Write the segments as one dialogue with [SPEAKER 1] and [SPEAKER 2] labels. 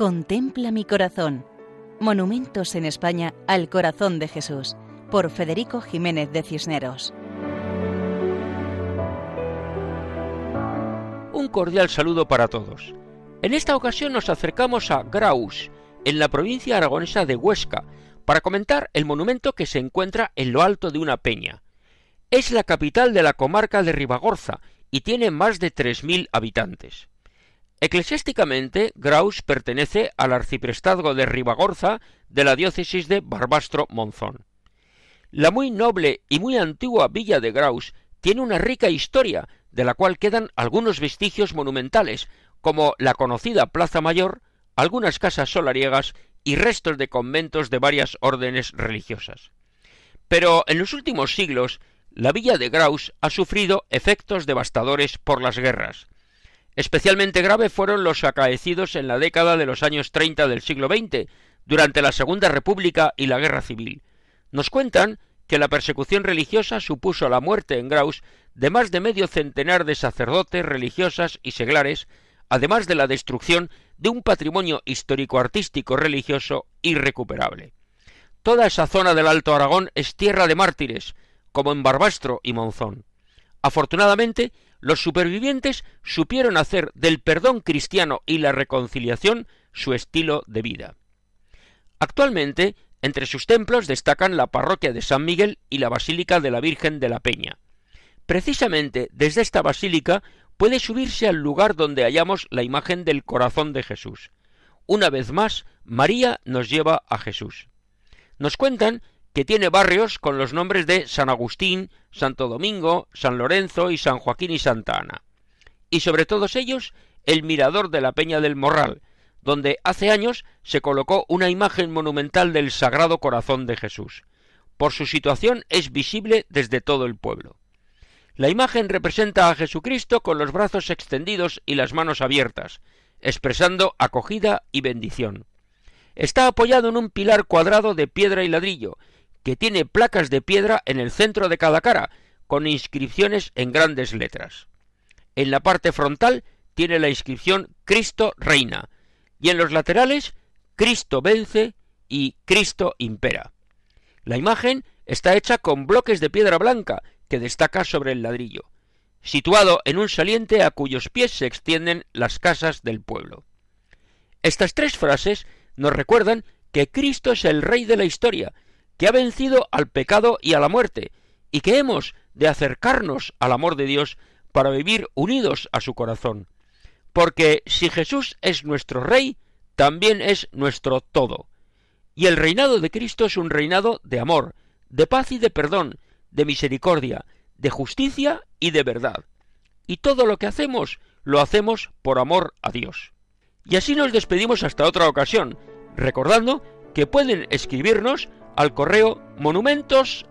[SPEAKER 1] Contempla mi corazón. Monumentos en España al corazón de Jesús, por Federico Jiménez de Cisneros.
[SPEAKER 2] Un cordial saludo para todos. En esta ocasión nos acercamos a Graus, en la provincia aragonesa de Huesca, para comentar el monumento que se encuentra en lo alto de una peña. Es la capital de la comarca de Ribagorza y tiene más de 3.000 habitantes. Eclesiásticamente, Graus pertenece al arciprestazgo de Ribagorza de la diócesis de Barbastro-Monzón. La muy noble y muy antigua villa de Graus tiene una rica historia, de la cual quedan algunos vestigios monumentales, como la conocida Plaza Mayor, algunas casas solariegas y restos de conventos de varias órdenes religiosas. Pero en los últimos siglos, la villa de Graus ha sufrido efectos devastadores por las guerras, Especialmente grave fueron los acaecidos en la década de los años 30 del siglo XX, durante la Segunda República y la Guerra Civil. Nos cuentan que la persecución religiosa supuso la muerte en Graus de más de medio centenar de sacerdotes, religiosas y seglares, además de la destrucción de un patrimonio histórico-artístico religioso irrecuperable. Toda esa zona del Alto Aragón es tierra de mártires, como en Barbastro y Monzón. Afortunadamente, los supervivientes supieron hacer del perdón cristiano y la reconciliación su estilo de vida. Actualmente, entre sus templos destacan la parroquia de San Miguel y la Basílica de la Virgen de la Peña. Precisamente desde esta basílica puede subirse al lugar donde hallamos la imagen del corazón de Jesús. Una vez más, María nos lleva a Jesús. Nos cuentan que tiene barrios con los nombres de San Agustín, Santo Domingo, San Lorenzo y San Joaquín y Santa Ana. Y sobre todos ellos, el mirador de la Peña del Morral, donde hace años se colocó una imagen monumental del Sagrado Corazón de Jesús. Por su situación es visible desde todo el pueblo. La imagen representa a Jesucristo con los brazos extendidos y las manos abiertas, expresando acogida y bendición. Está apoyado en un pilar cuadrado de piedra y ladrillo, que tiene placas de piedra en el centro de cada cara, con inscripciones en grandes letras. En la parte frontal tiene la inscripción Cristo reina, y en los laterales Cristo vence y Cristo impera. La imagen está hecha con bloques de piedra blanca que destaca sobre el ladrillo, situado en un saliente a cuyos pies se extienden las casas del pueblo. Estas tres frases nos recuerdan que Cristo es el Rey de la historia que ha vencido al pecado y a la muerte, y que hemos de acercarnos al amor de Dios para vivir unidos a su corazón. Porque si Jesús es nuestro Rey, también es nuestro todo. Y el reinado de Cristo es un reinado de amor, de paz y de perdón, de misericordia, de justicia y de verdad. Y todo lo que hacemos lo hacemos por amor a Dios. Y así nos despedimos hasta otra ocasión, recordando que pueden escribirnos al correo monumentos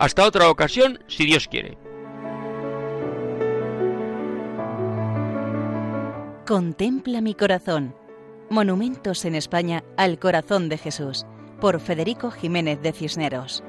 [SPEAKER 2] Hasta otra ocasión, si Dios quiere.
[SPEAKER 1] Contempla mi corazón. Monumentos en España al corazón de Jesús, por Federico Jiménez de Cisneros.